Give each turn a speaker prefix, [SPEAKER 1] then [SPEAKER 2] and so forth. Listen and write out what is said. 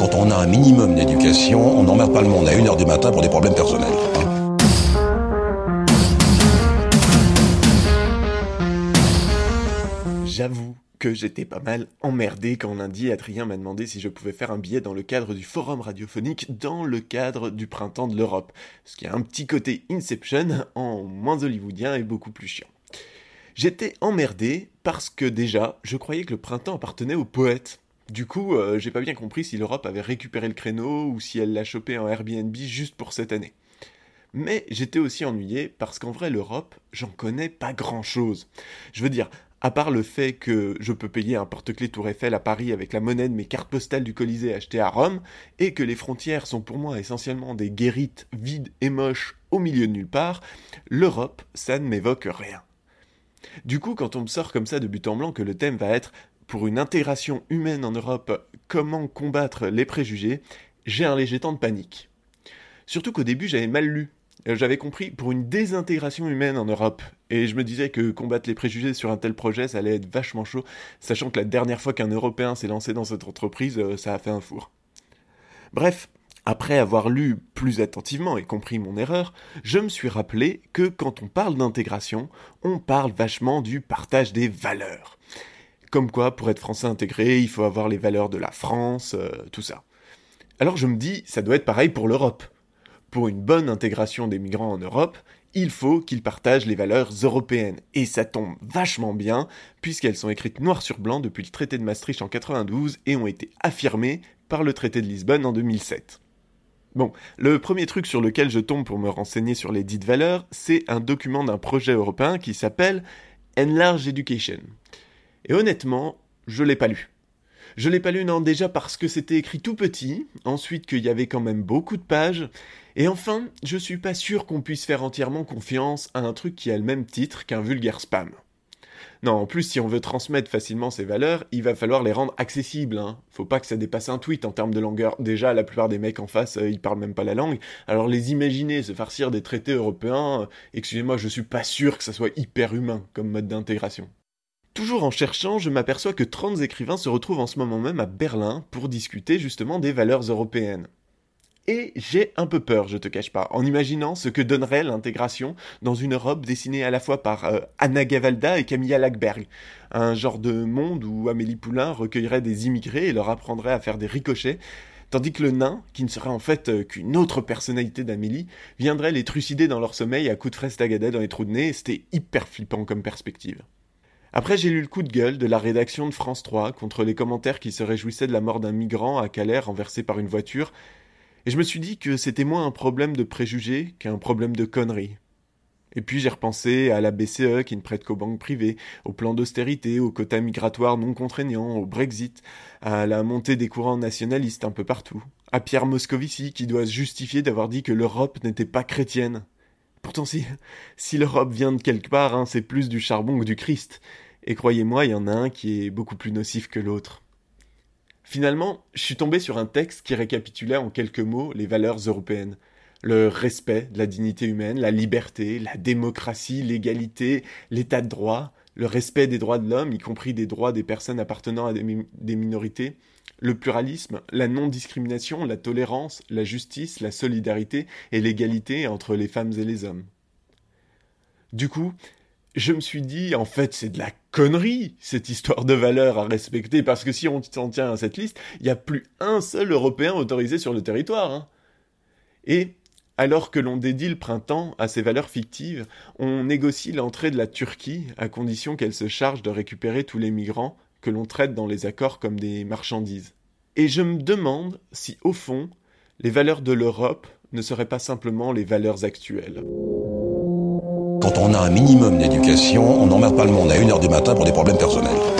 [SPEAKER 1] Quand on a un minimum d'éducation, on n'emmerde pas le monde à 1h du matin pour des problèmes personnels.
[SPEAKER 2] J'avoue que j'étais pas mal emmerdé quand lundi Adrien m'a demandé si je pouvais faire un billet dans le cadre du forum radiophonique dans le cadre du printemps de l'Europe. Ce qui a un petit côté Inception en moins hollywoodien et beaucoup plus chiant. J'étais emmerdé parce que déjà, je croyais que le printemps appartenait aux poètes. Du coup, euh, j'ai pas bien compris si l'Europe avait récupéré le créneau ou si elle l'a chopé en Airbnb juste pour cette année. Mais j'étais aussi ennuyé parce qu'en vrai, l'Europe, j'en connais pas grand chose. Je veux dire, à part le fait que je peux payer un porte-clés Tour Eiffel à Paris avec la monnaie de mes cartes postales du Colisée achetées à Rome, et que les frontières sont pour moi essentiellement des guérites vides et moches au milieu de nulle part, l'Europe, ça ne m'évoque rien. Du coup, quand on me sort comme ça de but en blanc que le thème va être pour une intégration humaine en Europe, comment combattre les préjugés, j'ai un léger temps de panique. Surtout qu'au début, j'avais mal lu. Euh, J'avais compris pour une désintégration humaine en Europe. Et je me disais que combattre les préjugés sur un tel projet, ça allait être vachement chaud, sachant que la dernière fois qu'un Européen s'est lancé dans cette entreprise, euh, ça a fait un four. Bref, après avoir lu plus attentivement et compris mon erreur, je me suis rappelé que quand on parle d'intégration, on parle vachement du partage des valeurs. Comme quoi, pour être français intégré, il faut avoir les valeurs de la France, euh, tout ça. Alors je me dis, ça doit être pareil pour l'Europe. Pour une bonne intégration des migrants en Europe, il faut qu'ils partagent les valeurs européennes. Et ça tombe vachement bien, puisqu'elles sont écrites noir sur blanc depuis le traité de Maastricht en 92 et ont été affirmées par le traité de Lisbonne en 2007. Bon, le premier truc sur lequel je tombe pour me renseigner sur les dites valeurs, c'est un document d'un projet européen qui s'appelle Enlarge Education. Et honnêtement, je l'ai pas lu. Je l'ai pas lu non déjà parce que c'était écrit tout petit, ensuite qu'il y avait quand même beaucoup de pages, et enfin, je suis pas sûr qu'on puisse faire entièrement confiance à un truc qui a le même titre qu'un vulgaire spam. Non, en plus, si on veut transmettre facilement ces valeurs, il va falloir les rendre accessibles. Hein. Faut pas que ça dépasse un tweet en termes de longueur. Déjà, la plupart des mecs en face, euh, ils parlent même pas la langue. Alors les imaginer se farcir des traités européens, euh, excusez-moi, je suis pas sûr que ça soit hyper humain comme mode d'intégration. Toujours en cherchant, je m'aperçois que 30 écrivains se retrouvent en ce moment même à Berlin pour discuter justement des valeurs européennes. Et j'ai un peu peur, je te cache pas, en imaginant ce que donnerait l'intégration dans une Europe dessinée à la fois par euh, Anna Gavalda et Camilla Lackberg. Un genre de monde où Amélie Poulain recueillerait des immigrés et leur apprendrait à faire des ricochets, tandis que le nain, qui ne serait en fait euh, qu'une autre personnalité d'Amélie, viendrait les trucider dans leur sommeil à coups de fraises tagada dans les trous de nez, c'était hyper flippant comme perspective. Après, j'ai lu le coup de gueule de la rédaction de France 3 contre les commentaires qui se réjouissaient de la mort d'un migrant à Calais renversé par une voiture, et je me suis dit que c'était moins un problème de préjugés qu'un problème de conneries. Et puis j'ai repensé à la BCE qui ne prête qu'aux banques privées, au plan d'austérité, aux quotas migratoires non contraignants, au Brexit, à la montée des courants nationalistes un peu partout, à Pierre Moscovici qui doit se justifier d'avoir dit que l'Europe n'était pas chrétienne. Pourtant si, l'Europe vient de quelque part, hein, c'est plus du charbon que du Christ. Et croyez-moi, il y en a un qui est beaucoup plus nocif que l'autre. Finalement, je suis tombé sur un texte qui récapitulait en quelques mots les valeurs européennes. Le respect la dignité humaine, la liberté, la démocratie, l'égalité, l'état de droit, le respect des droits de l'homme, y compris des droits des personnes appartenant à des, mi- des minorités, le pluralisme, la non-discrimination, la tolérance, la justice, la solidarité et l'égalité entre les femmes et les hommes. Du coup, je me suis dit, en fait, c'est de la connerie, cette histoire de valeurs à respecter, parce que si on s'en tient à cette liste, il n'y a plus un seul Européen autorisé sur le territoire. hein. Et, alors que l'on dédie le printemps à ces valeurs fictives, on négocie l'entrée de la Turquie à condition qu'elle se charge de récupérer tous les migrants que l'on traite dans les accords comme des marchandises. Et je me demande si, au fond, les valeurs de l'Europe ne seraient pas simplement les valeurs actuelles.
[SPEAKER 1] Quand on a un minimum d'éducation, on n'emmerde pas le monde à 1h du matin pour des problèmes personnels.